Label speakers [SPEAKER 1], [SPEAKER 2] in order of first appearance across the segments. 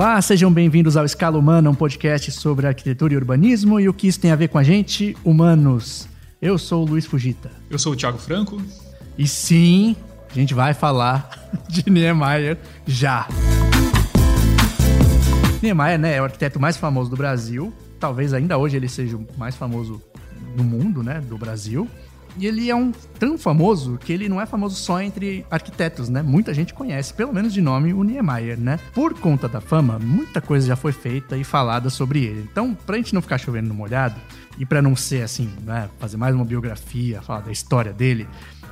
[SPEAKER 1] Olá, sejam bem-vindos ao Escala Humana, um podcast sobre arquitetura e urbanismo e o que isso tem a ver com a gente, humanos. Eu sou o Luiz Fugita.
[SPEAKER 2] Eu sou o Thiago Franco.
[SPEAKER 1] E sim, a gente vai falar de Niemeyer já. Niemeyer né, é o arquiteto mais famoso do Brasil. Talvez ainda hoje ele seja o mais famoso do mundo, né, do Brasil. E ele é um tão famoso que ele não é famoso só entre arquitetos, né? Muita gente conhece, pelo menos de nome, o Niemeyer, né? Por conta da fama, muita coisa já foi feita e falada sobre ele. Então, pra gente não ficar chovendo no molhado, e para não ser assim, né, fazer mais uma biografia, falar da história dele,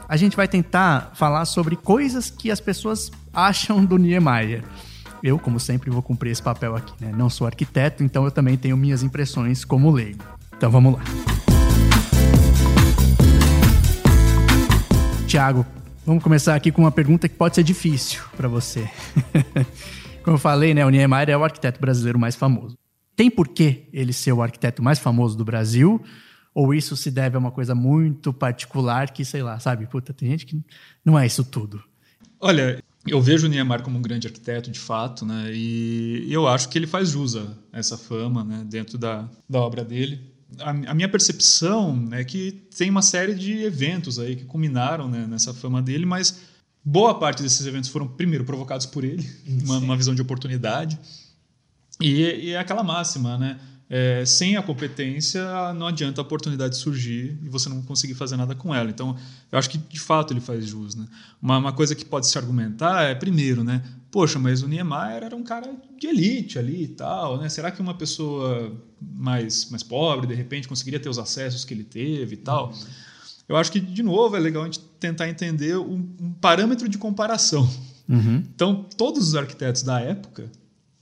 [SPEAKER 1] a gente vai tentar falar sobre coisas que as pessoas acham do Niemeyer. Eu, como sempre, vou cumprir esse papel aqui, né? Não sou arquiteto, então eu também tenho minhas impressões como leigo. Então vamos lá. Tiago, vamos começar aqui com uma pergunta que pode ser difícil para você. Como eu falei, né, o Niemeyer é o arquiteto brasileiro mais famoso. Tem por que ele ser o arquiteto mais famoso do Brasil? Ou isso se deve a uma coisa muito particular que, sei lá, sabe? Puta, tem gente que não é isso tudo.
[SPEAKER 2] Olha, eu vejo o Niemeyer como um grande arquiteto, de fato, né? E eu acho que ele faz jus a essa fama, né? Dentro da, da obra dele a, a, minha percepção é que tem uma série de eventos aí que culminaram né, nessa fama dele, mas boa parte desses eventos foram, primeiro, provocados por ele, uma, uma, visão de oportunidade. E, e é aquela máxima, né? É, sem a competência, não adianta a oportunidade surgir e você não conseguir fazer nada com ela. Então, eu acho que de fato ele faz jus. Né? Uma, uma coisa que pode se argumentar é, primeiro, né? Poxa, mas o Niemeyer era um cara de elite ali e tal, né? Será que uma pessoa mais, mais pobre, de repente, conseguiria ter os acessos que ele teve e tal? Uhum. Eu acho que, de novo, é legal a gente tentar entender um, um parâmetro de comparação.
[SPEAKER 1] Uhum.
[SPEAKER 2] Então, todos os arquitetos da época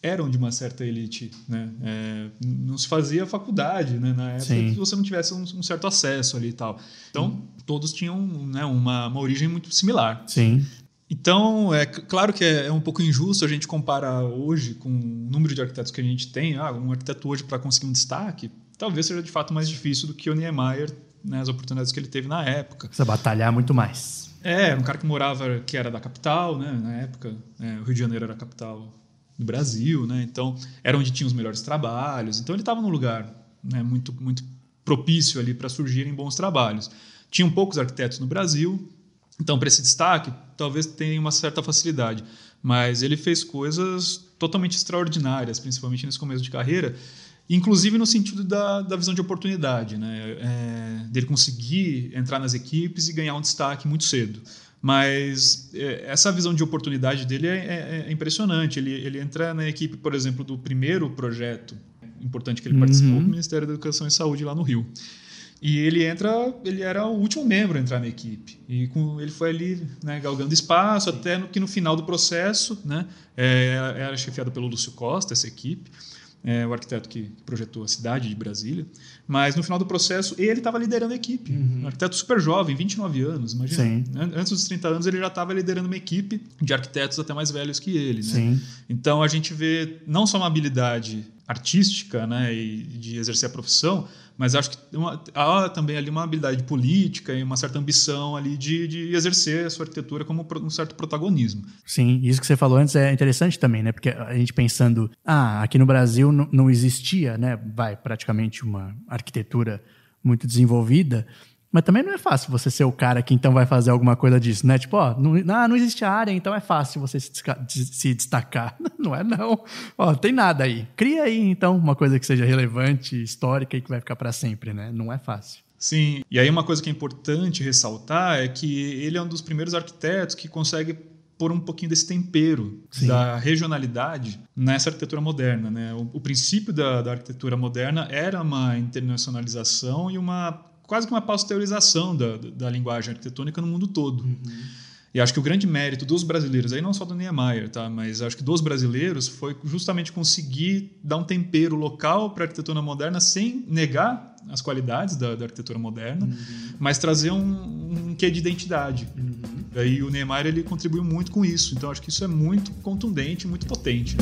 [SPEAKER 2] eram de uma certa elite, né? É, não se fazia faculdade, né? Na época Sim. que você não tivesse um, um, certo acesso ali e tal. Então, hum. todos tinham né, uma, uma origem muito similar.
[SPEAKER 1] Sim.
[SPEAKER 2] Então, é claro que é, é, um pouco injusto a gente comparar hoje com o número de arquitetos que a gente tem. Ah, um arquiteto hoje para conseguir um destaque, talvez seja de fato mais difícil do que o Niemeyer, né, as oportunidades que ele teve na época.
[SPEAKER 1] Precisa batalhar muito mais.
[SPEAKER 2] É, um cara que morava, que era da capital, né, na época. É, o Rio de Janeiro era a capital do Brasil, né? Então era onde tinha os melhores trabalhos. Então ele estava num lugar né, muito muito propício ali para surgirem bons trabalhos. Tinham poucos arquitetos no Brasil, então para esse destaque talvez tenha uma certa facilidade, mas ele fez coisas totalmente extraordinárias, principalmente nesse começo de carreira. Inclusive no sentido da, da visão de oportunidade, né? É, dele conseguir entrar nas equipes e ganhar um destaque muito cedo. Mas é, essa visão de oportunidade dele é, é, é, impressionante. Ele, ele entra na equipe, por exemplo, do primeiro projeto importante que ele participou, uhum. do Ministério da Educação e Saúde lá no Rio. E ele entra, ele era o último membro a entrar na equipe. E com, ele foi ali né, galgando espaço, até no, que no final do processo, né, é, era chefiado pelo Lúcio Costa, essa equipe é, o arquiteto que projetou a cidade de Brasília. Mas no final do processo, ele estava liderando a equipe. Uhum. Um arquiteto super jovem, 29 anos, imagina. Sim. Antes dos 30 anos, ele já estava liderando uma equipe de arquitetos até mais velhos que ele. Né? Sim. Então a gente vê não só uma habilidade artística né, e de exercer a profissão, mas acho que uma, há também ali uma habilidade política e uma certa ambição ali de, de exercer a sua arquitetura como um certo protagonismo.
[SPEAKER 1] Sim, isso que você falou antes é interessante também, né? Porque a gente pensando, ah, aqui no Brasil não existia, né? Vai praticamente uma arquitetura muito desenvolvida. Mas também não é fácil você ser o cara que então vai fazer alguma coisa disso, né? Tipo, ó, não, ah, não existe área, então é fácil você se, se destacar. Não é não. Ó, tem nada aí. Cria aí então uma coisa que seja relevante, histórica e que vai ficar para sempre, né? Não é fácil.
[SPEAKER 2] Sim, e aí uma coisa que é importante ressaltar é que ele é um dos primeiros arquitetos que consegue pôr um pouquinho desse tempero Sim. da regionalidade nessa arquitetura moderna. Né? O, o princípio da, da, arquitetura moderna era uma internacionalização e uma quase que uma pasteurização da, da linguagem arquitetônica no mundo todo. Uhum. E acho que o grande mérito dos brasileiros, aí não só do Niemeyer, tá? mas acho que dos brasileiros foi justamente conseguir dar um tempero local para a arquitetura moderna sem negar as qualidades da, da arquitetura moderna, uhum. mas trazer um, um quê de identidade. Uhum. Aí o Niemeyer ele contribuiu muito com isso, então acho que isso é muito contundente, muito potente.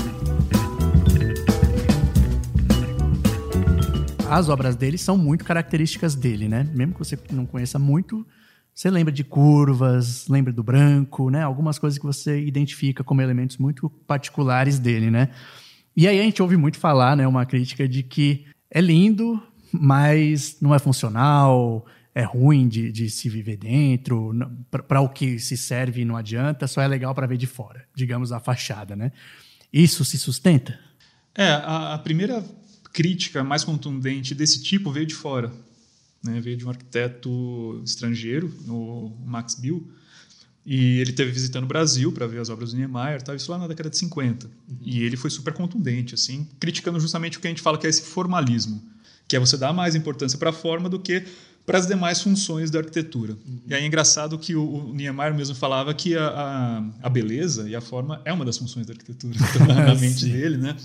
[SPEAKER 1] As obras dele são muito características dele, né? Mesmo que você não conheça muito, você lembra de curvas, lembra do branco, né? Algumas coisas que você identifica como elementos muito particulares dele, né? E aí a gente ouve muito falar, né, uma crítica de que é lindo, mas não é funcional, é ruim de, de se viver dentro, para o que se serve não adianta, só é legal para ver de fora, digamos a fachada, né? Isso se sustenta?
[SPEAKER 2] É, a, a primeira crítica mais contundente desse tipo veio de fora, né? Veio de um arquiteto estrangeiro, o Max Bill, e ele esteve visitando o Brasil para ver as obras do Niemeyer, tá? isso lá na década de 50. Uhum. E ele foi super contundente, assim, criticando justamente o que a gente fala que é esse formalismo, que é você dar mais importância para a forma do que para as demais funções da arquitetura. Uhum. E aí é engraçado que o, o Niemeyer mesmo falava que a, a, a, beleza e a forma é uma das funções da arquitetura, então, na mente dele, né?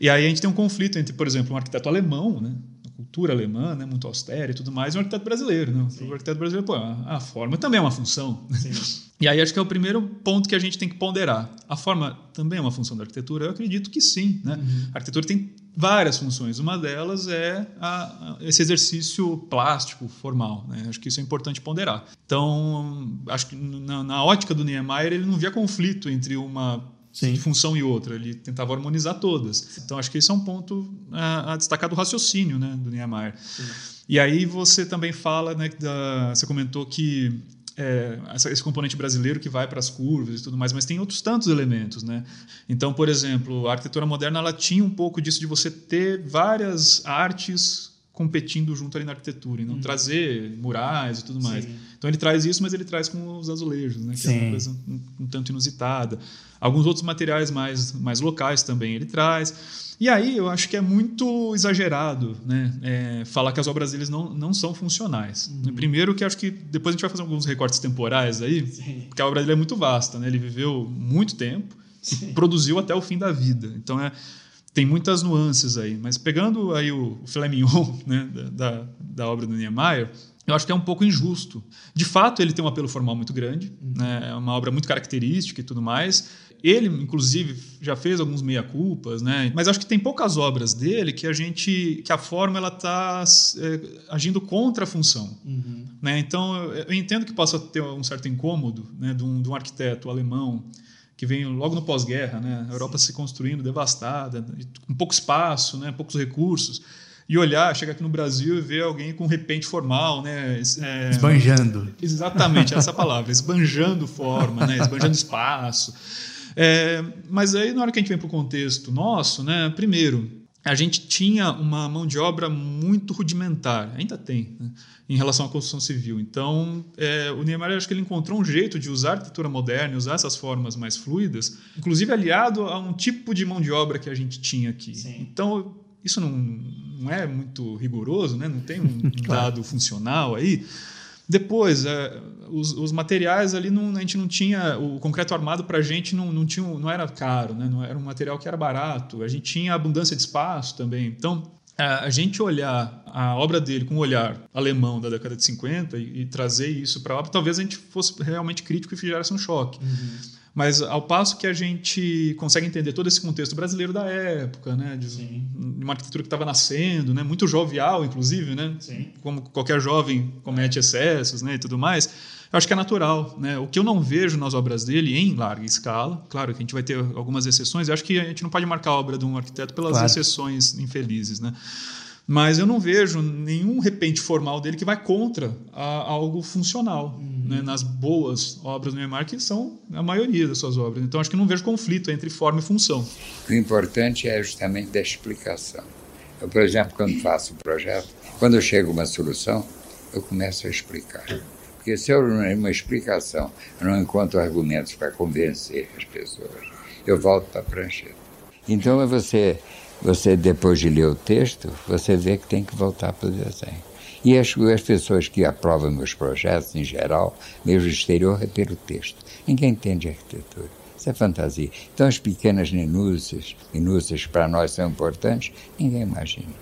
[SPEAKER 2] E aí a gente tem um conflito entre, por exemplo, um arquiteto alemão, né? Cultura alemã, né, muito austera e tudo mais, e um arquiteto brasileiro. Né? O arquiteto brasileiro, pô, a, forma também é uma função. e aí acho que é o primeiro ponto que a gente tem que ponderar. A forma também é uma função da arquitetura? Eu acredito que sim. Né? Uhum. A arquitetura tem várias funções. Uma delas é a, a, esse exercício plástico, formal. Né? Acho que isso é importante ponderar. Então, acho que na, na ótica do Niemeyer, ele não via conflito entre uma Sim. de função e outra. Ele tentava harmonizar todas. Então, acho que esse é um ponto a, a destacar do raciocínio né, do Niemeyer. Sim. E aí você também fala, né, da, você comentou que é, esse componente brasileiro que vai para as curvas e tudo mais, mas tem outros tantos elementos, né? Então, por exemplo, a arquitetura moderna ela tinha um pouco disso de você ter várias artes competindo junto ali na arquitetura e não hum. trazer murais e tudo mais. Sim. Então ele traz isso, mas ele traz com os azulejos, né? Que Sim. é uma coisa um, um tanto inusitada. Alguns outros materiais mais, mais locais também ele traz. E aí eu acho que é muito exagerado né, é, falar que as obras deles não, não são funcionais. Uhum. Primeiro que acho que depois a gente vai fazer alguns recortes temporais aí, Sim. porque a obra dele é muito vasta, né? ele viveu muito tempo e produziu até o fim da vida. Então é, tem muitas nuances aí. Mas pegando aí o, o filé mignon né, da, da obra do Niemeyer, eu acho que é um pouco injusto. De fato, ele tem um apelo formal muito grande, uhum. né? é uma obra muito característica e tudo mais. Ele, inclusive, já fez alguns meia-culpas, né? Mas acho que tem poucas obras dele que a gente, que a forma ela está é, agindo contra a função, uhum. né? Então eu, eu, entendo que possa ter um certo incômodo, né, de um, de um arquiteto alemão que vem logo no pós-guerra, né? A Europa Sim. se construindo devastada, com pouco espaço, né? Poucos recursos e olhar, chegar aqui no Brasil e ver alguém com repente formal, né?
[SPEAKER 1] É, esbanjando.
[SPEAKER 2] Exatamente, essa palavra, esbanjando forma, né? esbanjando espaço. É, mas aí, na hora que a gente vem para o contexto nosso, né, primeiro, a gente tinha uma mão de obra muito rudimentar, ainda tem, né, em relação à construção civil. Então, é, o Niemeyer acho que ele encontrou um jeito de usar a arquitetura moderna, usar essas formas mais fluidas, inclusive aliado a um tipo de mão de obra que a gente tinha aqui. Sim. Então, isso não, não é muito rigoroso, né? não tem um dado funcional aí. Depois, é, os, os, materiais ali, não, a gente não tinha. O concreto armado para a gente não, não, tinha, não era caro, né? não era um material que era barato. A gente tinha abundância de espaço também. Então, a gente olhar a obra dele com um olhar alemão da década de 50 e, e trazer isso para obra, talvez a gente fosse realmente crítico e fizesse um choque. Uhum. Mas ao passo que a gente consegue entender todo esse contexto brasileiro da época, né, de, de uma arquitetura que estava nascendo, né, muito jovial, inclusive, né, Sim. como qualquer jovem comete excessos, né, e tudo mais, eu acho que é natural, né. O que eu não vejo nas obras dele em larga escala, claro que a gente vai ter algumas exceções, eu acho que a gente não pode marcar a obra de um arquiteto pelas claro. exceções infelizes, né. Mas eu não vejo nenhum repente formal dele que vai contra a, algo funcional, uhum. né? nas boas obras do Neymar, que são a maioria das suas obras. Então acho que não vejo conflito entre forma e função.
[SPEAKER 3] O importante é justamente da explicação. Eu, por exemplo, quando faço o projeto, quando eu chego a uma solução, eu começo a explicar. Porque se eu não uma explicação, eu não encontro argumentos para convencer as pessoas, eu volto para a prancheta. Então é você você, depois de ler o texto, você vê que tem que voltar para o desenho. E as, as pessoas que aprovam meus projetos, em geral, mesmo exterior, é pelo texto. Ninguém entende arquitetura. Isso é fantasia. Então, as pequenas minúcias, minúcias para nós são importantes, ninguém imagina.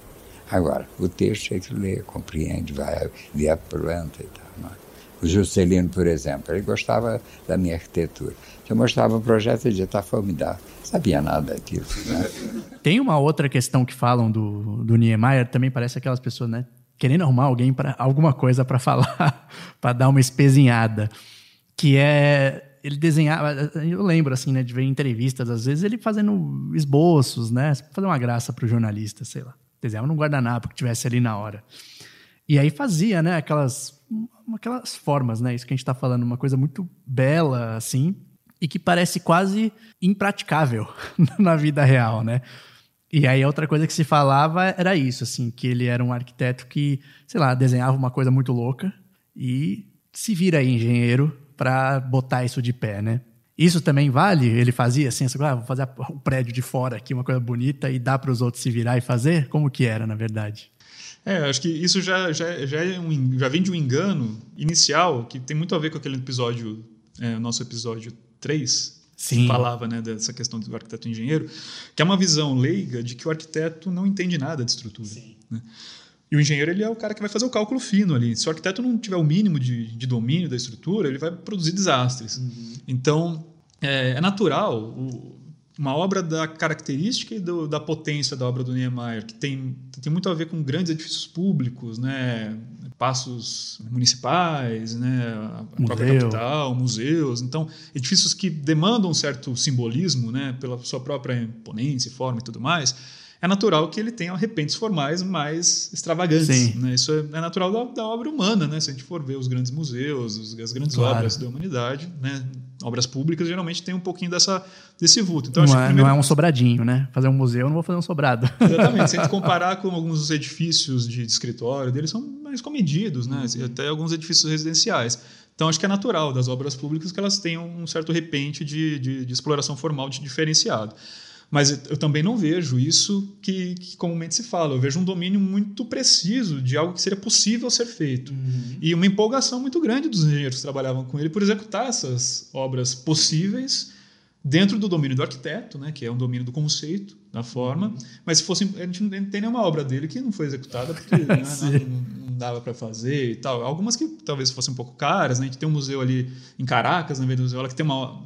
[SPEAKER 3] Agora, o texto é que lê, compreende, vai ver a planta e tal. Não é? O Juscelino, por exemplo, ele gostava da minha arquitetura. Eu mostrava um projeto, ele dizia, está formidável. Sabia nada daquilo. Né?
[SPEAKER 1] Tem uma outra questão que falam do, do Niemeyer, também parece aquelas pessoas, né? Querendo arrumar alguém para alguma coisa para falar, para dar uma espezinhada, que é ele desenhava. Eu lembro, assim, né, de ver entrevistas, às vezes, ele fazendo esboços, né? Fazer uma graça pro jornalista, sei lá. Desenhava num guardanapo que tivesse ali na hora. E aí fazia, né, aquelas, aquelas formas, né? Isso que a gente tá falando, uma coisa muito bela, assim, e que parece quase impraticável na vida real, né? E aí outra coisa que se falava era isso, assim, que ele era um arquiteto que, sei lá, desenhava uma coisa muito louca e se vira engenheiro para botar isso de pé, né? Isso também vale? Ele fazia assim, assim ah, vou fazer o prédio de fora aqui, uma coisa bonita, e dá para os outros se virar e fazer? Como que era, na verdade?
[SPEAKER 2] É, acho que isso já, já, já, é um, já vem de um engano inicial que tem muito a ver com aquele episódio, é, nosso episódio 3, Sim. falava né, dessa questão do arquiteto engenheiro, que é uma visão leiga de que o arquiteto não entende nada de estrutura. Né? E o engenheiro ele é o cara que vai fazer o cálculo fino ali. Se o arquiteto não tiver o mínimo de, de domínio da estrutura, ele vai produzir desastres. Uhum. Então, é, é natural o, uma obra da característica e do, da potência da obra do Niemeyer, que tem, tem muito a ver com grandes edifícios públicos, né? passos municipais, né? a Museu. própria capital, museus. Então, edifícios que demandam um certo simbolismo né? pela sua própria imponência, forma e tudo mais é natural que ele tenha repentes formais mais extravagantes. Né? Isso é, é natural da, da, obra humana, né? Se a gente for ver os grandes museus, as grandes claro. obras da humanidade, né? Obras públicas geralmente tem um pouquinho dessa, desse vulto.
[SPEAKER 1] Então, não, é, primeiro... não é um sobradinho, né? Fazer um museu, eu não vou fazer um sobrado.
[SPEAKER 2] Exatamente. Se a gente comparar com alguns dos edifícios de, de escritório deles, são mais comedidos, né? Uhum. Até alguns edifícios residenciais. Então, acho que é natural das obras públicas que elas tenham um certo repente de, de, de exploração formal de diferenciado. Mas eu também não vejo isso que, que, comumente se fala. Eu vejo um domínio muito preciso de algo que seria possível ser feito. Uhum. E uma empolgação muito grande dos engenheiros que trabalhavam com ele por executar essas obras possíveis dentro do domínio do arquiteto, né, que é um domínio do conceito, da forma. Uhum. Mas se fosse. A gente não tem nenhuma obra dele que não foi executada porque né, não, não, dava para fazer e tal. Algumas que talvez fossem um pouco caras. Né? A gente tem um museu ali em Caracas, na Venezuela, que tem uma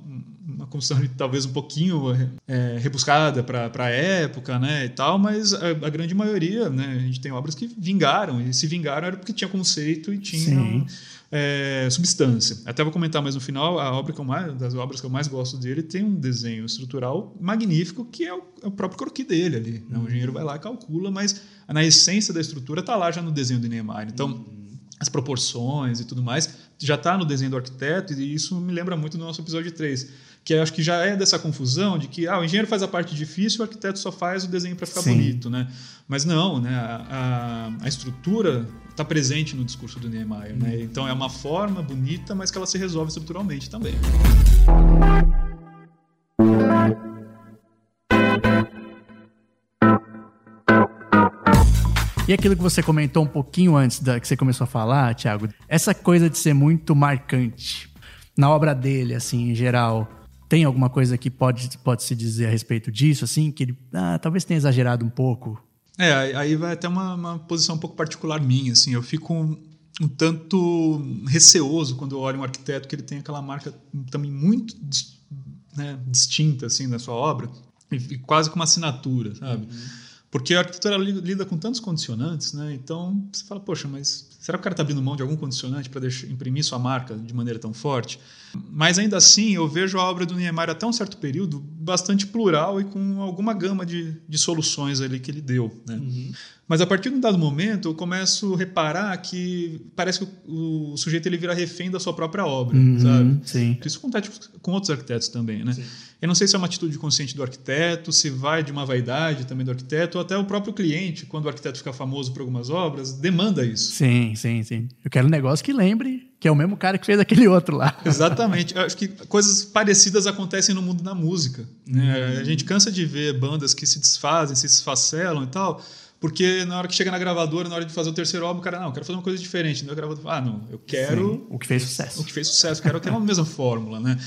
[SPEAKER 2] uma construção talvez um pouquinho é, rebuscada para a época, né, e tal, mas a, a, grande maioria, né, a gente tem obras que vingaram, e se vingaram era porque tinha conceito e tinha é, substância. Até vou comentar mais no final, a obra que eu mais, das obras que eu mais gosto dele tem um desenho estrutural magnífico, que é o, é o próprio croquis dele ali. Né? O engenheiro vai lá calcula, mas na essência da estrutura está lá já no desenho do Neymar. Então, uhum as proporções e tudo mais, já está no desenho do arquiteto, e isso me lembra muito do nosso episódio 3 que acho que já é dessa confusão de que ah, o engenheiro faz a parte difícil, o arquiteto só faz o desenho para ficar Sim. bonito, né? Mas não, né? A, a, a estrutura está presente no discurso do Niemeyer, né? Então é uma forma bonita, mas que ela se resolve estruturalmente também.
[SPEAKER 1] E aquilo que você comentou um pouquinho antes da que você começou a falar, Thiago, essa coisa de ser muito marcante na obra dele, assim, em geral tem alguma coisa que pode, pode se dizer a respeito disso, assim, que ele ah, talvez tenha exagerado um pouco?
[SPEAKER 2] É, aí vai até uma, uma posição um pouco particular minha, assim, eu fico um, um, tanto receoso quando eu olho um arquiteto que ele tem aquela marca também muito né, distinta, assim, da sua obra, e quase como uma assinatura, sabe? Uhum. Porque a arquitetura lida com tantos condicionantes, né? Então você fala, poxa, mas será que o cara está abrindo mão de algum condicionante para imprimir sua marca de maneira tão forte? Mas ainda assim, eu vejo a obra do Niemeyer até um certo período bastante plural e com alguma gama de, de soluções ali que ele deu. Né? Uhum. Mas a partir de um dado momento, eu começo a reparar que parece que o, o sujeito ele vira refém da sua própria obra, uhum, sabe? Sim. Isso acontece com outros arquitetos também, né? Sim. Eu não sei se é uma atitude consciente do arquiteto, se vai de uma vaidade também do arquiteto, ou até o próprio cliente, quando o arquiteto fica famoso por algumas obras, demanda isso.
[SPEAKER 1] Sim, sim, sim. Eu quero um negócio que lembre que é o mesmo cara que fez aquele outro lá.
[SPEAKER 2] Exatamente. Eu acho que coisas parecidas acontecem no mundo da música. Né? Uhum. A gente cansa de ver bandas que se desfazem, se esfacelam e tal, porque na hora que chega na gravadora, na hora de fazer o terceiro álbum, o cara, não, eu quero fazer uma coisa diferente. Então, gravador, ah, não, eu quero.
[SPEAKER 1] Sim, o que fez sucesso.
[SPEAKER 2] O que fez sucesso, eu quero ter uma mesma fórmula, né?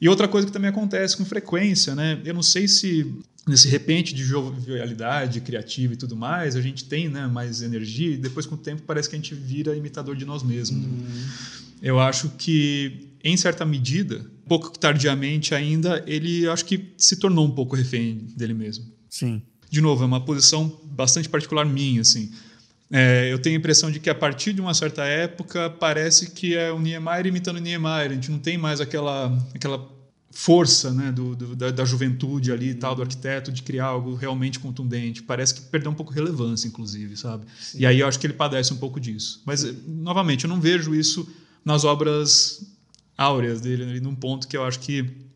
[SPEAKER 2] E outra coisa que também acontece com frequência, né? Eu não sei se nesse repente de jovialidade criativa e tudo mais, a gente tem né, mais energia e depois com o tempo parece que a gente vira imitador de nós mesmos. Uhum. Eu acho que, em certa medida, pouco tardiamente ainda, ele acho que se tornou um pouco refém dele mesmo.
[SPEAKER 1] Sim.
[SPEAKER 2] De novo, é uma posição bastante particular minha, assim. É, eu tenho a impressão de que a partir de uma certa época parece que é o Niemeyer imitando o Niemeyer. A gente não tem mais aquela, aquela força né, do, do da, da, juventude ali tal, do arquiteto, de criar algo realmente contundente. Parece que perdeu um pouco de relevância, inclusive, sabe? Sim. E aí eu acho que ele padece um pouco disso. Mas, novamente, eu não vejo isso nas obras áureas dele, num ponto que eu acho que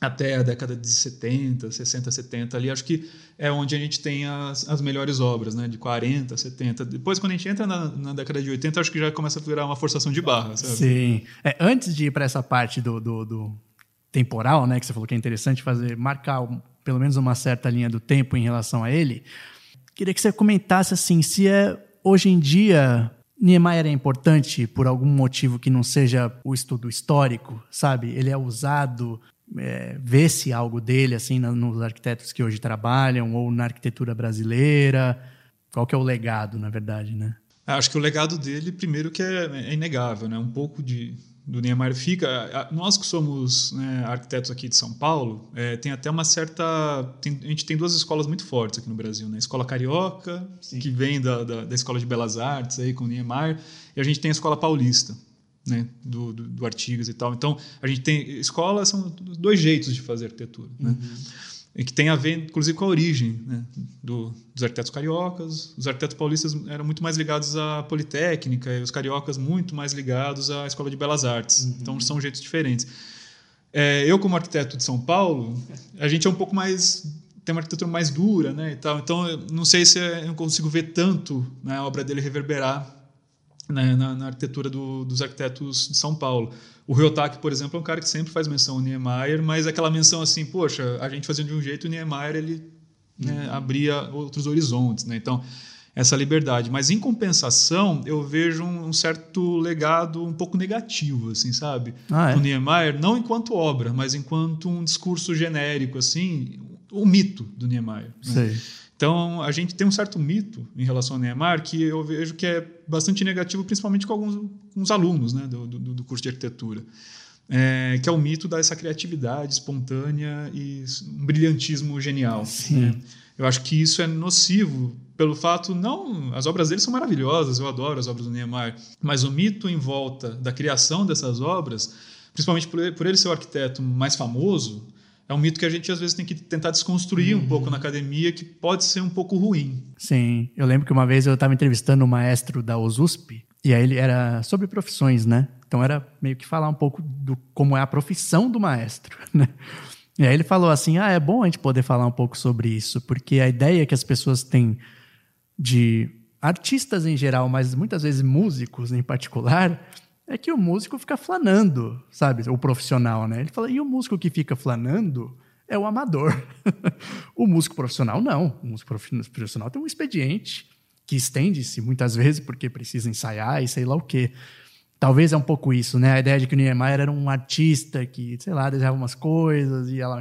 [SPEAKER 2] até a década de 70, 60, 70 ali, acho que é onde a gente tem as, as melhores obras, né? De 40, 70. Depois, quando a gente entra na, na década de 80, acho que já começa a virar uma forçação de barra, sabe?
[SPEAKER 1] Sim. É, antes de ir para essa parte do, do, do, temporal, né? Que você falou que é interessante fazer, marcar pelo menos uma certa linha do tempo em relação a ele, queria que você comentasse, assim, se é hoje em dia Niemeyer é importante por algum motivo que não seja o estudo histórico, sabe? Ele é usado é, vê-se algo dele assim nos arquitetos que hoje trabalham ou na arquitetura brasileira? Qual que é o legado, na verdade, né?
[SPEAKER 2] Acho que o legado dele, primeiro, que é, é inegável, né? Um pouco de, do Niemeyer fica. Nós que somos né, arquitetos aqui de São Paulo, é, tem até uma certa. Tem, a gente tem duas escolas muito fortes aqui no Brasil, né? A escola carioca, Sim. que vem da, da, da, escola de belas artes aí com o Niemeyer, e a gente tem a escola paulista né, do, do, do, Artigas e tal. Então, a gente tem escola são dois jeitos de fazer arquitetura, né? E que tem a ver, inclusive, com a origem né, do, dos arquitetos cariocas. Os arquitetos paulistas eram muito mais ligados à Politécnica e os cariocas muito mais ligados à Escola de Belas Artes. Uhum. Então, são jeitos diferentes. É, eu, como arquiteto de São Paulo, a gente é um pouco mais tem uma arquitetura mais dura, né, e tal. Então, não sei se eu consigo ver tanto né, a obra dele reverberar né, na, na, arquitetura do, dos arquitetos de São Paulo. O Ryotaki, por exemplo, é um cara que sempre faz menção ao Niemeyer, mas aquela menção assim, poxa, a gente fazia de um jeito e o Niemeyer ele né, uhum. abria outros horizontes. Né? Então, essa liberdade. Mas, em compensação, eu vejo um, um certo legado um pouco negativo, assim, sabe? Ah, é? O Niemeyer, não enquanto obra, mas enquanto um discurso genérico, assim, o mito do Niemeyer. Né? Sei. Então, a gente tem um certo mito em relação ao Neymar que eu vejo que é bastante negativo, principalmente com alguns, alguns alunos né, do, do, do, curso de arquitetura, é, que é o mito dessa criatividade espontânea e um brilhantismo genial. Né? Eu acho que isso é nocivo pelo fato, não, as obras dele são maravilhosas, eu adoro as obras do Neymar, mas o mito em volta da criação dessas obras, principalmente por, por ele ser o arquiteto mais famoso, é um mito que a gente às vezes tem que tentar desconstruir uhum. um pouco na academia, que pode ser um pouco ruim.
[SPEAKER 1] Sim, eu lembro que uma vez eu estava entrevistando um maestro da USP, e aí ele era sobre profissões, né? Então era meio que falar um pouco do como é a profissão do maestro, né? E aí ele falou assim: ah, é bom a gente poder falar um pouco sobre isso, porque a ideia que as pessoas têm de artistas em geral, mas muitas vezes músicos em particular, é que o músico fica flanando, sabe? O profissional, né? Ele fala, e o músico que fica flanando é o amador. o músico profissional, não. O músico profissional tem um expediente que estende-se muitas vezes porque precisa ensaiar e sei lá o quê. Talvez é um pouco isso, né? A ideia de que o Niemeyer era um artista que, sei lá, desenhava umas coisas e ela,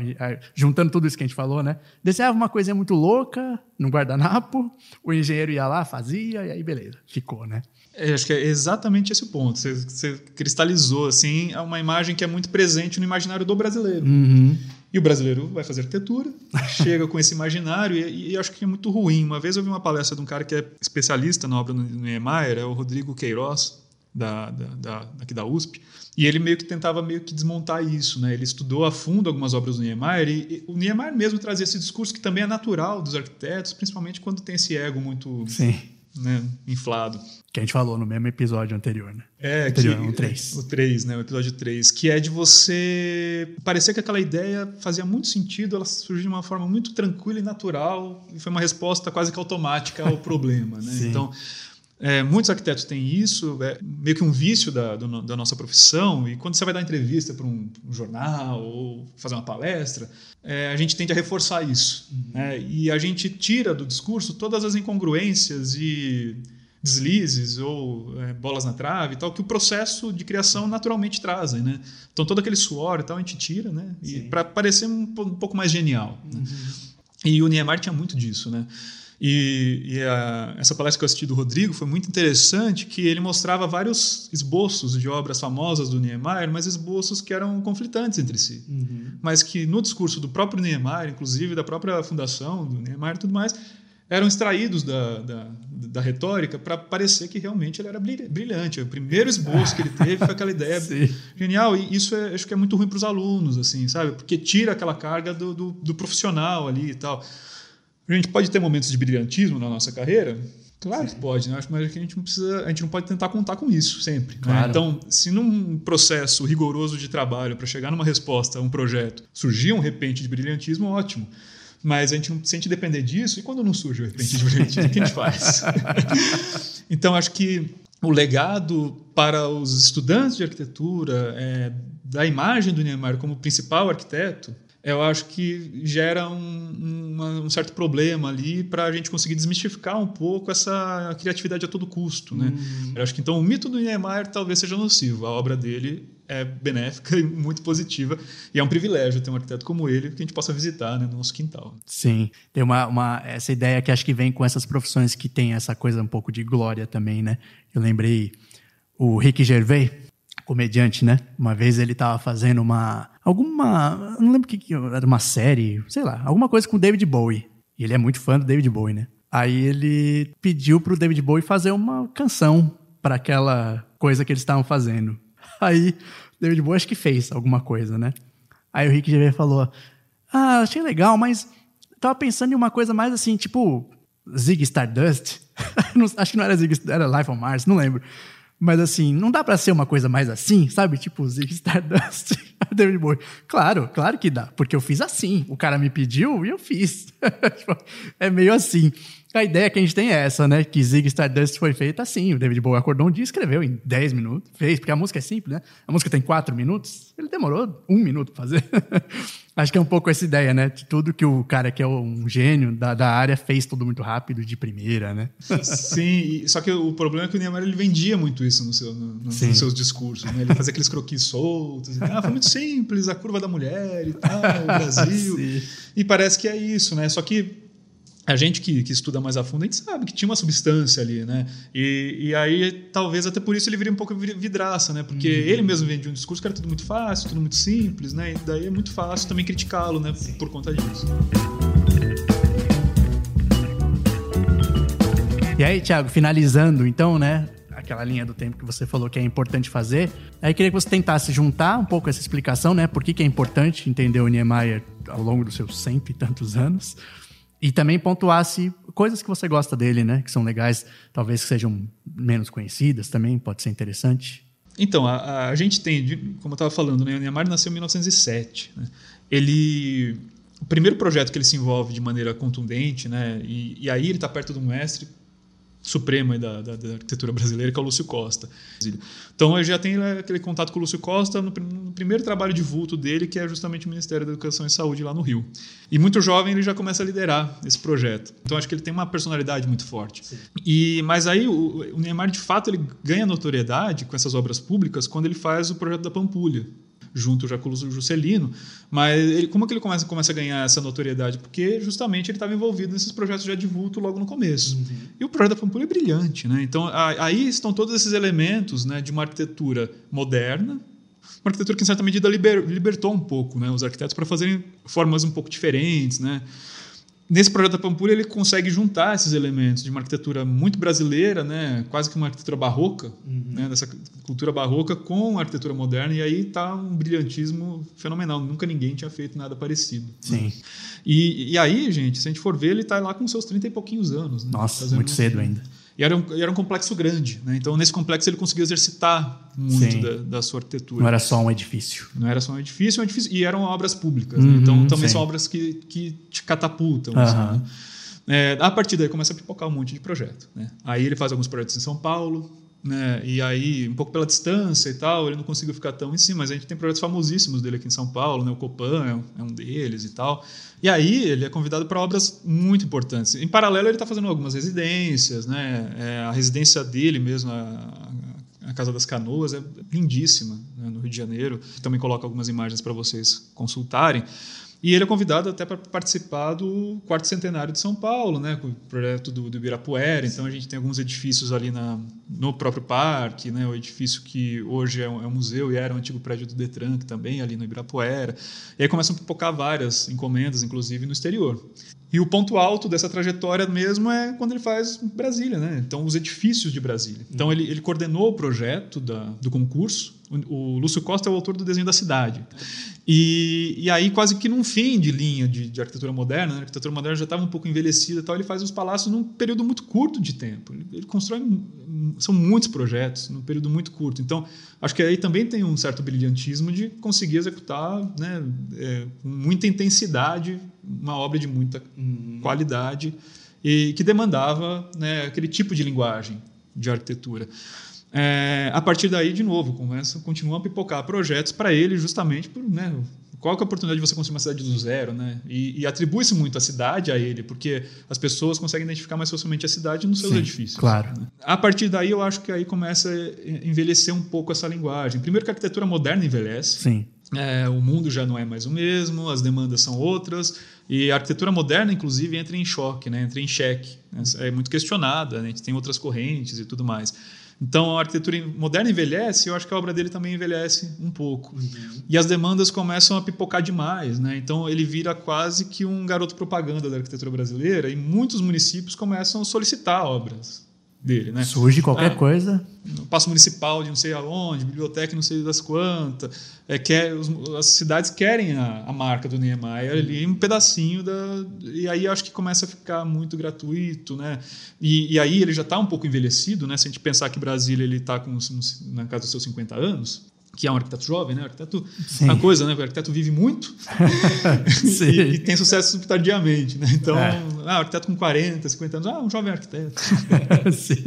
[SPEAKER 1] juntando tudo isso que a gente falou, né? Desenhava uma coisinha muito louca no guardanapo, o engenheiro ia lá, fazia e aí beleza, ficou, né?
[SPEAKER 2] É, acho que é exatamente esse o ponto. Você, você, cristalizou assim uma imagem que é muito presente no imaginário do brasileiro.
[SPEAKER 1] Uhum.
[SPEAKER 2] E o brasileiro vai fazer arquitetura, chega com esse imaginário e, e, acho que é muito ruim. Uma vez eu vi uma palestra de um cara que é especialista na obra do Niemeyer, é o Rodrigo Queiroz, da, da, da, aqui da USP, e ele meio que tentava meio que desmontar isso, né? Ele estudou a fundo algumas obras do Niemeyer e, e o Niemeyer mesmo trazia esse discurso que também é natural dos arquitetos, principalmente quando tem esse ego muito né, inflado.
[SPEAKER 1] Que a gente falou no mesmo episódio anterior, né?
[SPEAKER 2] É,
[SPEAKER 1] anterior,
[SPEAKER 2] que,
[SPEAKER 1] o 3.
[SPEAKER 2] O 3, né? O episódio 3. Que é de você. Parecer que aquela ideia fazia muito sentido, ela surgiu de uma forma muito tranquila e natural, e foi uma resposta quase que automática ao problema, né? Então. É, muitos arquitetos têm isso, é meio que um vício da, do, da nossa profissão, e quando você vai dar entrevista para um, um, jornal ou fazer uma palestra, é, a gente tende a reforçar isso. Uhum. Né? E a gente tira do discurso todas as incongruências e deslizes ou é, bolas na trave e tal, que o processo de criação naturalmente trazem. Né? Então todo aquele suor e tal a gente tira né? para parecer um, um, pouco mais genial. Né? Uhum. Né? E o Niemeyer tinha muito disso. Né? E, e a, essa palestra que eu assisti do Rodrigo foi muito interessante, que ele mostrava vários esboços de obras famosas do Niemeyer, mas esboços que eram conflitantes entre si. Uhum. Mas que no discurso do próprio Niemeyer, inclusive da própria fundação do Niemeyer e tudo mais, eram extraídos da, da, da retórica para parecer que realmente ele era brilhante. O primeiro esboço que ele teve foi aquela ideia genial. E isso é, acho que é muito ruim para os alunos, assim, sabe? Porque tira aquela carga do, do, do, profissional ali e tal. A gente pode ter momentos de brilhantismo na nossa carreira? Claro Sim. que pode, né? mas a gente não precisa, a gente não pode tentar contar com isso sempre. Né? Claro. Né? Então, se num processo rigoroso de trabalho para chegar numa resposta a um projeto surgir um repente de brilhantismo, ótimo. Mas a gente não sente depender disso. E quando não surge o repente de brilhantismo, o que a gente faz? então, acho que o legado para os estudantes de arquitetura, é, da imagem do Niemeyer como principal arquiteto, eu acho que gera um, um, um certo problema ali para a gente conseguir desmistificar um pouco essa criatividade a todo custo. Né? Uhum. Eu acho que então o mito do Niemeyer talvez seja nocivo. A obra dele é benéfica e muito positiva. E é um privilégio ter um arquiteto como ele que a gente possa visitar né, no nosso quintal.
[SPEAKER 1] Sim, tem uma, uma, essa ideia que acho que vem com essas profissões que tem essa coisa um pouco de glória também, né? Eu lembrei o Rick Gervais, comediante, né? Uma vez ele estava fazendo uma. alguma. Não lembro o que, era uma série, sei lá, alguma coisa com o David Bowie. E ele é muito fã do David Bowie, né? Aí ele pediu pro David Bowie fazer uma canção para aquela coisa que eles estavam fazendo. Aí David Bowie acho que fez alguma coisa, né? Aí o Rick Gervais falou: Ah, achei legal, mas tava pensando em uma coisa mais assim, tipo Zig Stardust. acho que não era Zig, era Life on Mars, não lembro. Mas assim, não dá para ser uma coisa mais assim, sabe? Tipo Zig Stardust, David Bowie. Claro, claro que dá, porque eu fiz assim. O cara me pediu e eu fiz. Tipo, é meio assim. A ideia que a gente tem é essa, né? Que Zig Stardust foi feita assim. O David Bowie acordou um dia e escreveu em 10 minutos. Fez, porque a música é simples, né? A música tem 4 minutos. Ele demorou um minuto pra fazer. Acho que é um pouco essa ideia, né? De tudo que o cara que é um gênio da, da área fez tudo muito rápido, de primeira, né?
[SPEAKER 2] Sim, só que o problema é que o Neymar ele vendia muito isso no seu, no, no, nos seus discursos. Né? Ele fazia aqueles croquis soltos. ah, foi muito simples, a curva da mulher e tal, o Brasil. e parece que é isso, né? Só que a gente que, que, estuda mais a fundo, a gente sabe que tinha uma substância ali, né? E, e aí, talvez até por isso ele vire um pouco vidraça, né? Porque uhum. ele mesmo vende um discurso que era tudo muito fácil, tudo muito simples, né? E daí é muito fácil também criticá-lo, né? Sim. Por conta disso.
[SPEAKER 1] E aí, Thiago, finalizando então, né? Aquela linha do tempo que você falou que é importante fazer. Aí queria que você tentasse juntar um pouco essa explicação, né? Por que, que é importante entender o Niemeyer ao longo dos seus cento e tantos anos e também pontuasse coisas que você gosta dele, né? Que são legais, talvez que sejam menos conhecidas também, pode ser interessante.
[SPEAKER 2] Então, a, a gente tem, como eu estava falando, né? o Neymar nasceu em 1907. Né? Ele, o primeiro projeto que ele se envolve de maneira contundente, né? E, e aí ele está perto do mestre supremo da, da, da, arquitetura brasileira, que é o Lúcio Costa. Então eu já tenho aquele contato com o Lúcio Costa no, no, primeiro trabalho de vulto dele, que é justamente o Ministério da Educação e Saúde lá no Rio. E muito jovem ele já começa a liderar esse projeto. Então acho que ele tem uma personalidade muito forte. E mas aí o, o Neymar de fato ele ganha notoriedade com essas obras públicas quando ele faz o projeto da Pampulha, junto já com o Juscelino, mas ele, como é que ele começa, começa a ganhar essa notoriedade? Porque justamente ele estava envolvido nesses projetos de advulto logo no começo. Uhum. E o projeto da Pampulha é brilhante. Né? Então aí estão todos esses elementos né, de uma arquitetura moderna, uma arquitetura que, em certa medida, liber, libertou um pouco né, os arquitetos para fazerem formas um pouco diferentes, né? Nesse projeto da Pampulha, ele consegue juntar esses elementos de uma arquitetura muito brasileira, né, quase que uma arquitetura barroca, uhum. né, dessa cultura barroca com a arquitetura moderna, e aí está um brilhantismo fenomenal. Nunca ninguém tinha feito nada parecido.
[SPEAKER 1] Sim. Né?
[SPEAKER 2] E, e aí, gente, se a gente for ver, ele está lá com seus 30 e pouquinhos anos. Né,
[SPEAKER 1] Nossa, muito cedo ainda.
[SPEAKER 2] E era um, era um complexo grande. Né? Então, nesse complexo, ele conseguiu exercitar muito da, da, sua arquitetura.
[SPEAKER 1] Não era só um edifício.
[SPEAKER 2] Não era só um edifício, um edifício e eram obras públicas. Né? Uhum, né? Então, também sim. são obras que, que te catapultam. Uhum. Assim, né? é, a partir daí, começa a pipocar um monte de projeto. Né? Aí ele faz alguns projetos em São Paulo, né? E aí, um pouco pela distância e tal, ele não conseguiu ficar tão em cima. Mas a gente tem projetos famosíssimos dele aqui em São Paulo, né? O Copan é um, é um deles e tal. E aí ele é convidado para obras muito importantes. Em paralelo, ele está fazendo algumas residências, né? É, a residência dele mesmo, a, a Casa das Canoas, é lindíssima, né? no Rio de Janeiro. Também coloco algumas imagens para vocês consultarem. E ele é convidado até para participar do quarto centenário de São Paulo, né, com o projeto do, do Ibirapuera. Então a gente tem alguns edifícios ali na, no próprio parque, né, o edifício que hoje é um, é um museu e era um antigo prédio do Detran, que também é ali no Ibirapuera. E aí começam a pipocar várias encomendas, inclusive no exterior. E o ponto alto dessa trajetória mesmo é quando ele faz Brasília, né? Então, os edifícios de Brasília. Então, ele, ele coordenou o projeto da, do concurso. O, o Lúcio Costa é o autor do desenho da cidade. E, e aí, quase que num fim de linha de, de arquitetura moderna, né? a arquitetura moderna já estava um pouco envelhecida tal, ele faz os palácios num período muito curto de tempo. Ele, ele constrói. São muitos projetos num período muito curto. Então, acho que aí também tem um certo brilhantismo de conseguir executar né, é, com muita intensidade uma obra de muita qualidade e que demandava né, aquele tipo de linguagem de arquitetura. É, a partir daí, de novo, começa, continua a pipocar projetos para ele, justamente por né, qual é a oportunidade de você construir uma cidade do zero, né? E, e atribui-se muito a cidade a ele, porque as pessoas conseguem identificar mais facilmente a cidade nos seus
[SPEAKER 1] Sim,
[SPEAKER 2] edifícios.
[SPEAKER 1] Claro.
[SPEAKER 2] Né? A partir daí, eu acho que aí começa a envelhecer um pouco essa linguagem. Primeiro que a arquitetura moderna envelhece.
[SPEAKER 1] Sim.
[SPEAKER 2] É, o mundo já não é mais o mesmo, as demandas são outras. E a arquitetura moderna, inclusive, entra em choque, né? entra em xeque. É muito questionada, né? a gente tem outras correntes e tudo mais. Então, a arquitetura moderna envelhece e eu acho que a obra dele também envelhece um pouco. Uhum. E as demandas começam a pipocar demais. Né? Então, ele vira quase que um garoto propaganda da arquitetura brasileira e muitos municípios começam a solicitar obras dele, né?
[SPEAKER 1] Surge qualquer
[SPEAKER 2] é,
[SPEAKER 1] coisa.
[SPEAKER 2] Passo municipal de não sei aonde, biblioteca não sei das quantas. É, quer, os, as cidades querem a, a marca do Niemeyer ali, um pedacinho da. E aí acho que começa a ficar muito gratuito, né? E, e aí ele já está um pouco envelhecido, né? Se a gente pensar que Brasília ele está na casa dos seus 50 anos, que é um arquiteto jovem, né? O arquiteto Sim. é uma coisa, né? O arquiteto vive muito e, e, tem sucesso tardiamente, né? Então, é. ah, arquiteto com 40, 50 anos, ah, um jovem arquiteto. Sim.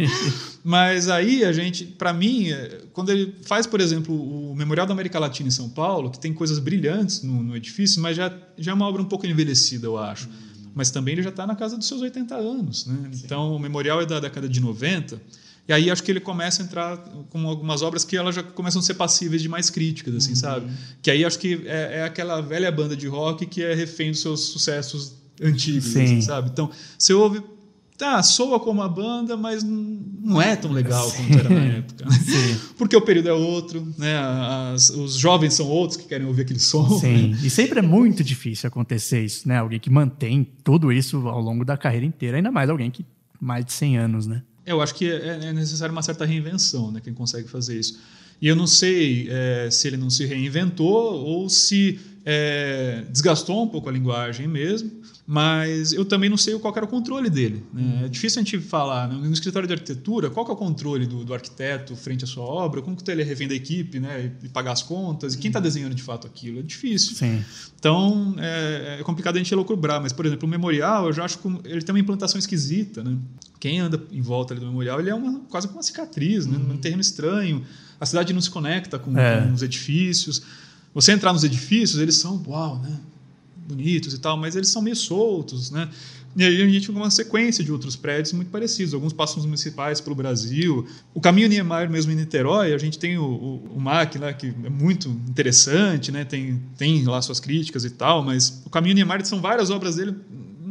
[SPEAKER 2] Mas aí a gente, para mim, é, quando ele faz, por exemplo, o Memorial da América Latina em São Paulo, que tem coisas brilhantes no, no edifício, mas já, já é uma obra um pouco envelhecida, eu acho. Mas também ele já está na casa dos seus 80 anos, né? Então, o Memorial é da década de 90 e aí acho que ele começa a entrar com algumas obras que elas já começam a ser passíveis de mais críticas, assim, uhum. sabe? Que aí acho que é, é, aquela velha banda de rock que é refém dos seus sucessos antigos, assim, sabe? Então, você ouve tá, soa como a banda, mas não é tão legal Sim. quanto era na época. Né? Porque o período é outro, né? As, os jovens são outros que querem ouvir aquele som.
[SPEAKER 1] Sim,
[SPEAKER 2] né?
[SPEAKER 1] e sempre é muito difícil acontecer isso, né? Alguém que mantém tudo isso ao longo da carreira inteira, ainda mais alguém que mais de 100 anos, né?
[SPEAKER 2] Eu acho que é, é necessário uma certa reinvenção, né? Quem consegue fazer isso. E eu não sei é, se ele não se reinventou ou se é, desgastou um pouco a linguagem mesmo, mas eu também não sei qual era o controle dele. Né? É difícil a gente falar. Né? No escritório de arquitetura, qual é o controle do, do, arquiteto frente à sua obra? Como que ele revende a equipe né? e pagar as contas? E quem está desenhando de fato aquilo? É difícil.
[SPEAKER 1] Sim.
[SPEAKER 2] Então, é, é, complicado a gente elocubrar. Mas, por exemplo, o memorial, eu já acho que ele tem uma implantação esquisita. Né? Quem anda em volta do memorial, ele é uma, quase como uma cicatriz, né? Uhum. um terreno estranho. A cidade não se conecta com, é. com os edifícios. Você entrar nos edifícios, eles são, uau, né? bonitos e tal, mas eles são meio soltos, né? E aí a gente tem uma sequência de outros prédios muito parecidos. Alguns passam municipais pelo Brasil. O caminho Niemeyer mesmo em Niterói, a gente tem o, o, o MAC lá, que é muito interessante, né? tem, tem lá suas críticas e tal, mas o caminho Niemeyer são várias obras dele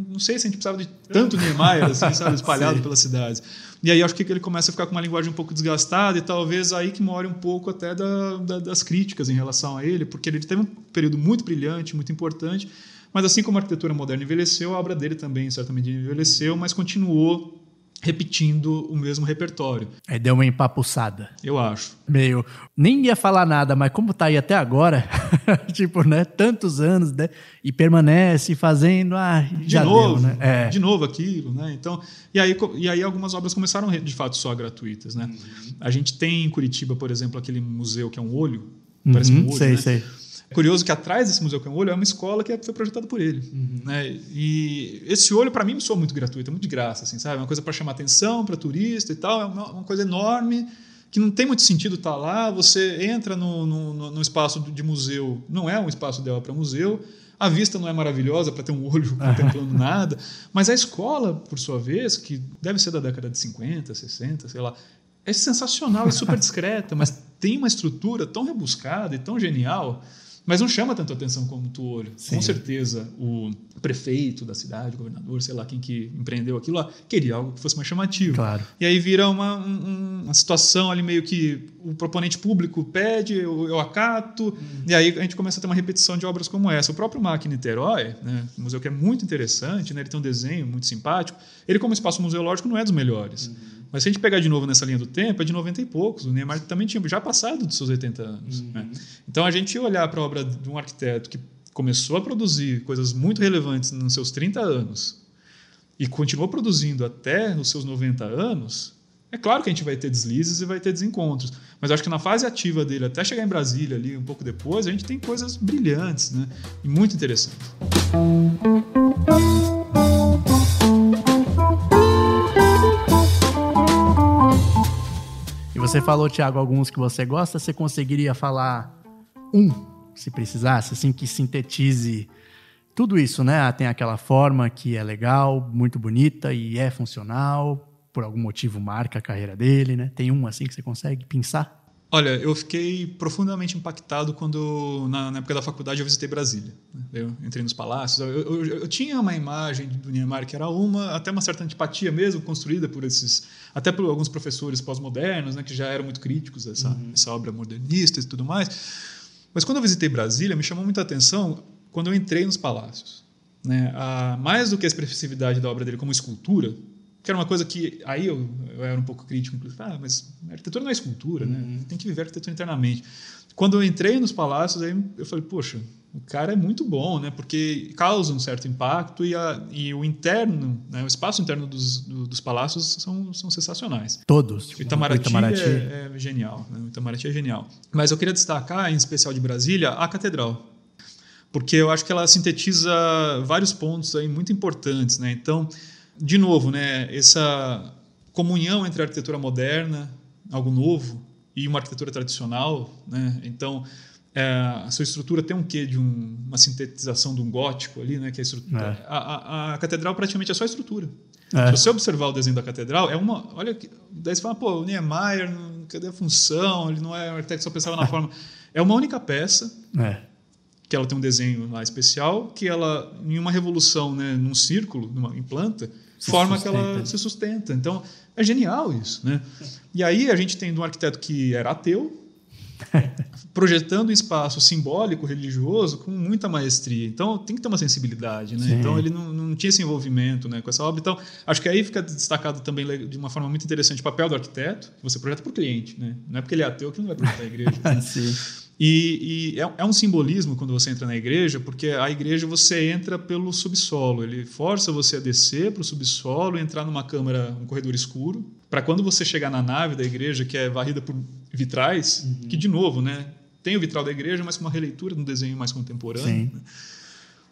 [SPEAKER 2] não sei se a gente precisava de tanto Niemeyer assim, sabe, espalhado pelas cidades. E aí acho que ele começa a ficar com uma linguagem um pouco desgastada e talvez aí que more um pouco até da, da, das críticas em relação a ele, porque ele teve um período muito brilhante, muito importante, mas assim como a arquitetura moderna envelheceu, a obra dele também certamente envelheceu, mas continuou repetindo o mesmo repertório.
[SPEAKER 1] Aí deu uma empapuçada.
[SPEAKER 2] Eu acho.
[SPEAKER 1] Meio. Nem ia falar nada, mas como tá aí até agora, tipo, né? Tantos anos, né? E permanece fazendo. Ah,
[SPEAKER 2] de novo, deu, né? É. De novo aquilo, né? Então. E aí, e aí algumas obras começaram de fato só gratuitas, né? Uhum. A gente tem em Curitiba, por exemplo, aquele museu que é um olho. Parece uhum, um olho. Sei, né? sei. É curioso que atrás desse Museu que é um olho é uma escola que foi projetada por ele. Uhum. Né? E esse olho, para mim, me soa muito gratuito, é muito de graça, assim, sabe? É uma coisa para chamar atenção, para turista e tal. É uma, uma, coisa enorme que não tem muito sentido estar tá lá. Você entra no, no, no espaço de museu, não é um espaço ideal para museu. A vista não é maravilhosa para ter um olho contemplando nada, mas a escola, por sua vez, que deve ser da década de 50, 60, sei lá, é sensacional e super discreta, mas tem uma estrutura tão rebuscada e tão genial mas não chama tanto atenção como tu olho. Sim. Com certeza, o prefeito da cidade, o governador, sei lá quem que empreendeu aquilo lá, queria algo que fosse mais chamativo.
[SPEAKER 1] Claro.
[SPEAKER 2] E aí vira uma, um, uma situação ali meio que o proponente público pede, eu, eu acato, e aí a gente começa a ter uma repetição de obras como essa. O próprio MAC Niterói, né, um museu que é muito interessante, né, ele tem um desenho muito simpático, ele como espaço museológico não é dos melhores. Mas se a gente pegar de novo nessa linha do tempo, é de 90 e poucos. O Neymar também tinha já passado dos seus 80 anos. Uhum. Né? Então a gente olhar para a obra de um arquiteto que começou a produzir coisas muito relevantes nos seus 30 anos e continuou produzindo até os seus 90 anos, é claro que a gente vai ter deslizes e vai ter desencontros. Mas acho que na fase ativa dele, até chegar em Brasília ali um pouco depois, a gente tem coisas brilhantes né? e muito interessantes.
[SPEAKER 1] Você falou, Thiago, alguns que você gosta. Você conseguiria falar um, se precisasse, assim, que sintetize tudo isso, né? Tem aquela forma que é legal, muito bonita e é funcional, por algum motivo marca a carreira dele, né? Tem um assim que você consegue pensar?
[SPEAKER 2] Olha, eu fiquei profundamente impactado quando, na, na época da faculdade, eu visitei Brasília. Né? Eu entrei nos palácios. Eu, eu, eu, tinha uma imagem do Niemeyer que era uma, até uma certa antipatia mesmo, construída por esses, até por alguns professores pós-modernos, né, que já eram muito críticos a essa, uhum. essa obra modernista e tudo mais. Mas quando eu visitei Brasília, me chamou muita atenção quando eu entrei nos palácios. Né? A, mais do que a expressividade da obra dele como escultura, que era uma coisa que aí eu, eu era um pouco crítico, inclusive, ah, mas arquitetura não é escultura, né? uhum. né? Tem que viver arquitetura internamente. Quando eu entrei nos palácios, aí eu falei, poxa, o cara é muito bom, né? Porque causa um certo impacto e, a, e o interno, né? o espaço interno dos, do, dos palácios são, são sensacionais.
[SPEAKER 1] Todos.
[SPEAKER 2] O Itamaraty, Itamaraty. É, é, genial, né? o Itamaraty é genial. Mas eu queria destacar, em especial de Brasília, a catedral. Porque eu acho que ela sintetiza vários pontos aí muito importantes, né? Então, de novo, né, essa comunhão entre a arquitetura moderna, algo novo, e uma arquitetura tradicional, né? Então, é, a sua estrutura tem um quê de um, uma sintetização de um gótico ali, né? Que é a, é. a, a, a, catedral praticamente é só a estrutura. É. Se você observar o desenho da catedral, é uma. Olha, daí você fala, pô, o Niemeyer, cadê a função? Ele não é um arquiteto que só pensava na forma. É uma única peça.
[SPEAKER 1] É
[SPEAKER 2] que ela tem um desenho lá especial, que ela, em uma revolução, né, num círculo, numa, em planta, se forma sustenta. que ela se sustenta. Então, é genial isso. Né? E aí a gente tem um arquiteto que era ateu, projetando um espaço simbólico, religioso, com muita maestria. Então, tem que ter uma sensibilidade. Né? Então, ele não, não, tinha esse envolvimento né, com essa obra. Então, acho que aí fica destacado também de uma forma muito interessante o papel do arquiteto, que você projeta para o cliente. Né? Não é porque ele é ateu que não vai projetar a igreja. Né?
[SPEAKER 1] Sim.
[SPEAKER 2] E, e é, é, um simbolismo quando você entra na igreja, porque a igreja você entra pelo subsolo, ele força você a descer para o subsolo, entrar numa câmara, um corredor escuro, para quando você chegar na nave da igreja, que é varrida por vitrais, uhum. que de novo, né, tem o vitral da igreja, mas com uma releitura de um desenho mais contemporâneo. Né?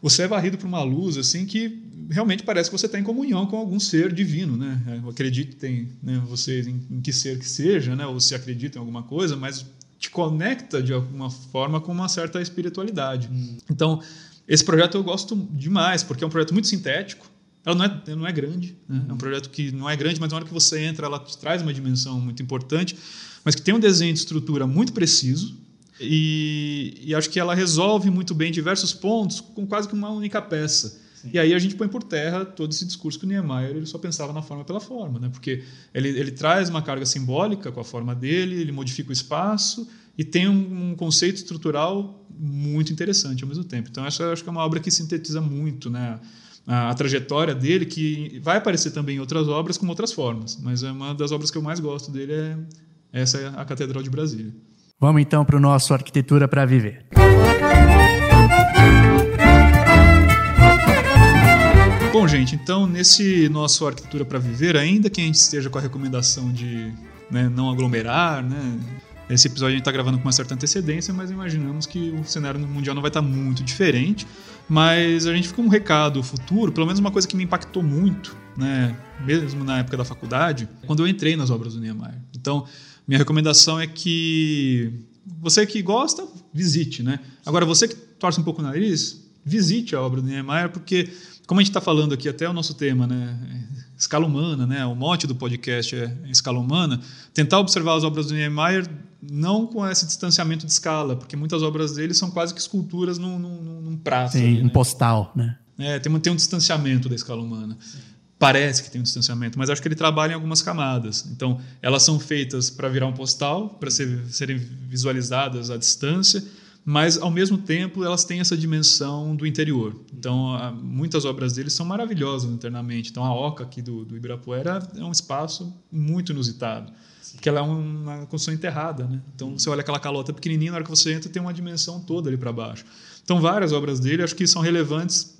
[SPEAKER 2] Você é varrido por uma luz assim que realmente parece que você está em comunhão com algum ser divino, né? Eu acredito tem, né, você em, em que ser que seja, né, ou se acredita em alguma coisa, mas te conecta de alguma forma com uma certa espiritualidade. Hum. Então, esse projeto eu gosto demais, porque é um projeto muito sintético. Ela não é, não é grande, né? é um projeto que não é grande, mas na hora que você entra, ela te traz uma dimensão muito importante, mas que tem um desenho de estrutura muito preciso. E, e acho que ela resolve muito bem diversos pontos com quase que uma única peça. Sim. E aí a gente põe por terra todo esse discurso que o Niemeyer ele só pensava na forma pela forma, né? porque ele, ele traz uma carga simbólica com a forma dele, ele modifica o espaço e tem um, um conceito estrutural muito interessante ao mesmo tempo. Então, essa acho que é uma obra que sintetiza muito né? a, a trajetória dele, que vai aparecer também em outras obras com outras formas, mas é uma das obras que eu mais gosto dele é essa é a Catedral de Brasília.
[SPEAKER 1] Vamos então para o nosso Arquitetura para Viver.
[SPEAKER 2] Bom, gente, então nesse nosso Arquitetura para Viver, ainda que a gente esteja com a recomendação de né, não aglomerar, né, esse episódio a gente está gravando com uma certa antecedência, mas imaginamos que o cenário mundial não vai estar tá muito diferente. Mas a gente fica um recado futuro, pelo menos uma coisa que me impactou muito, né, mesmo na época da faculdade, quando eu entrei nas obras do Niemeyer. Então, minha recomendação é que você que gosta, visite, né? Agora, você que torce um pouco o nariz, visite a obra do Niemeyer, porque, como a gente está falando aqui, até o nosso tema, né? Escala humana, né? O mote do podcast é escala humana. Tentar observar as obras do Niemeyer não com esse distanciamento de escala, porque muitas obras dele são quase que esculturas num, num, num prato.
[SPEAKER 1] Sim,
[SPEAKER 2] ali,
[SPEAKER 1] um
[SPEAKER 2] né?
[SPEAKER 1] postal, né?
[SPEAKER 2] É, tem, tem um distanciamento da escala humana. Parece que tem um distanciamento, mas acho que ele trabalha em algumas camadas. Então, elas são feitas para virar um postal, para ser, serem visualizadas à distância, mas ao mesmo tempo elas têm essa dimensão do interior. Então, muitas obras dele são maravilhosas internamente. Então, a Oca aqui do, do Ibirapuera é um espaço muito inusitado, porque ela é uma construção enterrada. Né? Então, você olha aquela calota pequenininha, na hora que você entra, tem uma dimensão toda ali para baixo. Então, várias obras dele acho que são relevantes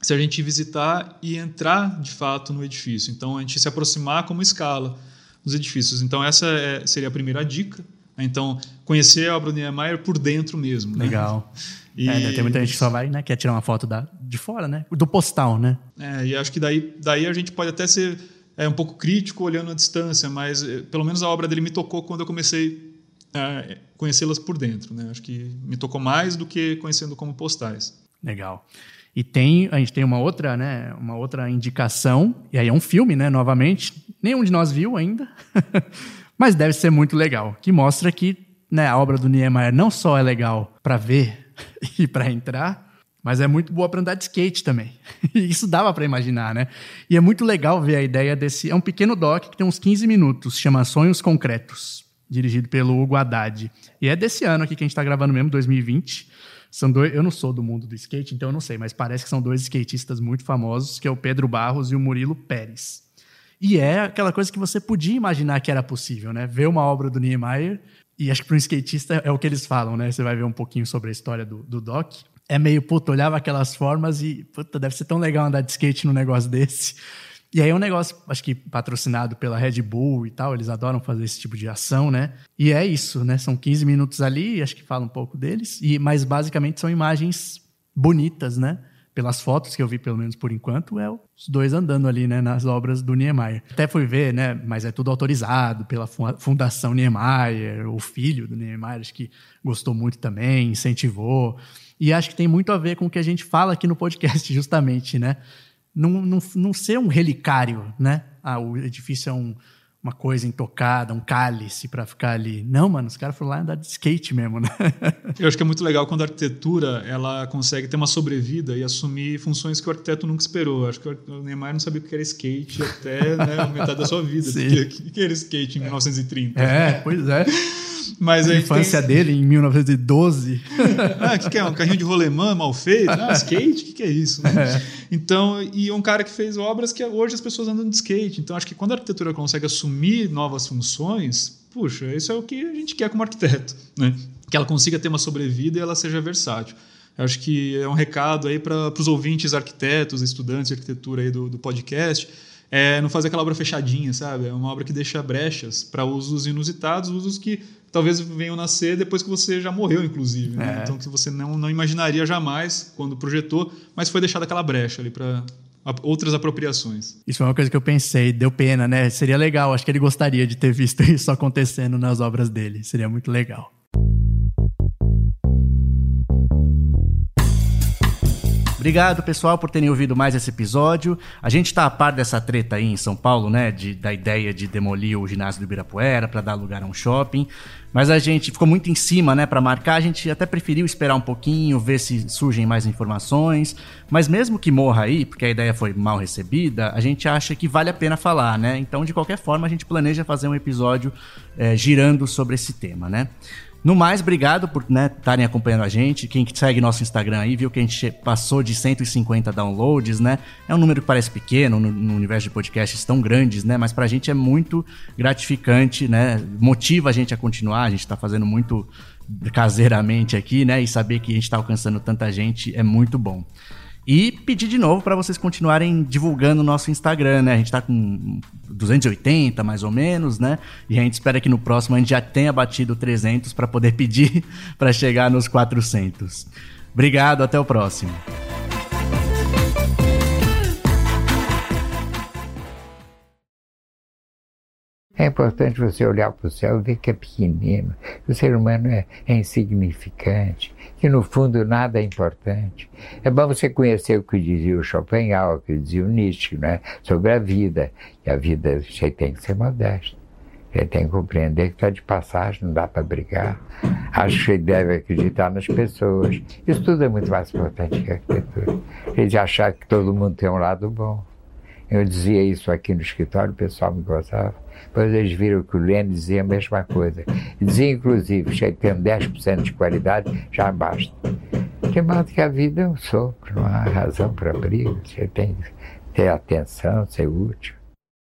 [SPEAKER 2] se a gente visitar e entrar de fato no edifício. Então, a gente se aproximar como escala dos edifícios. Então, essa é- seria a primeira dica. Então, conhecer a obra do Niemeyer por dentro mesmo. né?
[SPEAKER 1] Legal.
[SPEAKER 2] E,
[SPEAKER 1] É, né, tem muita gente que só vai, né? Quer tirar uma foto da, de fora, né? Do postal, né?
[SPEAKER 2] é, e acho que daí, daí a gente pode até ser é, um pouco crítico olhando à distância, mas eh, pelo menos a obra dele me tocou quando eu comecei a conhecê-las por dentro. Né? Acho que me tocou mais do que conhecendo como postais.
[SPEAKER 1] Legal. E tem, a gente tem uma outra, né, uma outra indicação, e aí é um filme, né, novamente. Nenhum de nós viu ainda, mas deve ser muito legal, que mostra que, né, a obra do Niemeyer não só é legal para ver e para entrar, mas é muito boa para andar de skate também. Isso dava para imaginar, né? E é muito legal ver a ideia desse, é um pequeno doc que tem uns 15 minutos, chama Sonhos Concretos, dirigido pelo Hugo Haddad. E é desse ano aqui que a gente está gravando mesmo, 2020. São dois, eu não sou do mundo do skate, então eu não sei, mas parece que são dois skatistas muito famosos, que é o Pedro Barros e o Murilo Pérez. E é aquela coisa que você podia imaginar que era possível, né? Ver uma obra do Niemeyer, e acho que para um skatista é o que eles falam, né? Você vai ver um pouquinho sobre a história do, do Doc. É meio, puta, olhava aquelas formas e, puta, deve ser tão legal andar de skate num negócio desse. E aí é um negócio, acho que patrocinado pela Red Bull e tal, eles adoram fazer esse tipo de ação, né? E é isso, né? São 15 minutos ali, acho que fala um pouco deles, e mas basicamente são imagens bonitas, né? Pelas fotos que eu vi, pelo menos por enquanto, é os dois andando ali, né, nas obras do Niemeyer. Até fui ver, né, mas é tudo autorizado pela fu- Fundação Niemeyer, o filho do Niemeyer, acho que gostou muito também, incentivou. E acho que tem muito a ver com o que a gente fala aqui no podcast, justamente, né? não, não, não ser um relicário, né? Ah, o edifício é um, uma coisa intocada, um cálice para ficar ali. Não, mano, os caras foram lá andar de skate mesmo, né?
[SPEAKER 2] Eu acho que é muito legal quando a arquitetura ela consegue ter uma sobrevida e assumir funções que o arquiteto nunca esperou. Acho que o Neymar não sabia o que era skate até né, a metade da sua vida. O que era skate em 1930?
[SPEAKER 1] É, pois é.
[SPEAKER 2] Mas
[SPEAKER 1] A infância
[SPEAKER 2] tem-
[SPEAKER 1] dele em 1912.
[SPEAKER 2] Ah, o que, que é? Um carrinho de rolemã mal feito? Ah, skate? O que, que é isso? né?
[SPEAKER 1] É.
[SPEAKER 2] Então, e um cara que fez obras que hoje as pessoas andam de skate. Então, acho que quando a arquitetura consegue assumir novas funções, puxa, isso é o que a gente quer como arquiteto, né? Que ela consiga ter uma sobrevida e ela seja versátil. Eu Acho que é um recado aí para os ouvintes arquitetos, estudantes de arquitetura aí do, do podcast, é não fazer aquela obra fechadinha, sabe? É uma obra que deixa brechas para usos inusitados, usos que talvez venham nascer depois que você já morreu, inclusive. né?
[SPEAKER 1] É.
[SPEAKER 2] Então, que você não, não imaginaria jamais quando projetou, mas foi deixada aquela brecha ali para outras apropriações.
[SPEAKER 1] Isso foi uma coisa que eu pensei, deu pena, né? Seria legal, acho que ele gostaria de ter visto isso acontecendo nas obras dele. Seria muito legal. Obrigado, pessoal, por terem ouvido mais esse episódio. A gente está a par dessa treta aí em São Paulo, né? De, da ideia de demolir o ginásio do Ibirapuera para dar lugar a um shopping. Mas a gente ficou muito em cima, né? Para marcar, a gente até preferiu esperar um pouquinho, ver se surgem mais informações. Mas mesmo que morra aí, porque a ideia foi mal recebida, a gente acha que vale a pena falar, né? Então, de qualquer forma, a gente planeja fazer um episódio eh, girando sobre esse tema, né? No mais, obrigado por estarem acompanhando a gente. Quem segue nosso Instagram aí viu que a gente passou de 150 downloads, né? É um número que parece pequeno no, no universo de podcasts tão grandes, né? Mas pra gente é muito gratificante, né? Motiva a gente a continuar. A gente tá fazendo muito caseiramente aqui, né? E saber que a gente tá alcançando tanta gente é muito bom. E pedir de novo para vocês continuarem divulgando o nosso Instagram, né? A gente tá com 280 mais ou menos, né? E a gente espera que no próximo a gente já tenha batido 300 para poder pedir para chegar nos 400. Obrigado, até o próximo.
[SPEAKER 3] É importante você olhar para o céu e ver que é pequenino, que o ser humano é, é insignificante, que no fundo nada é importante. É bom você conhecer o que dizia o Schopenhauer, o que dizia o Nietzsche, né, sobre a vida. E a vida você tem que ser modesto. Você tem que compreender que está de passagem, não dá para brigar. Acho que você deve acreditar nas pessoas. Isso tudo é muito mais importante que a arquitetura. Eles achar que todo mundo tem um lado bom. Eu dizia isso aqui no escritório, o pessoal me gostava. Depois eles viram que o Lênin dizia a mesma coisa. Dizia, inclusive, que tendo 10% de qualidade, já basta. De modo que a vida é um sopro, não há razão para briga. Você tem que ter atenção, ser útil.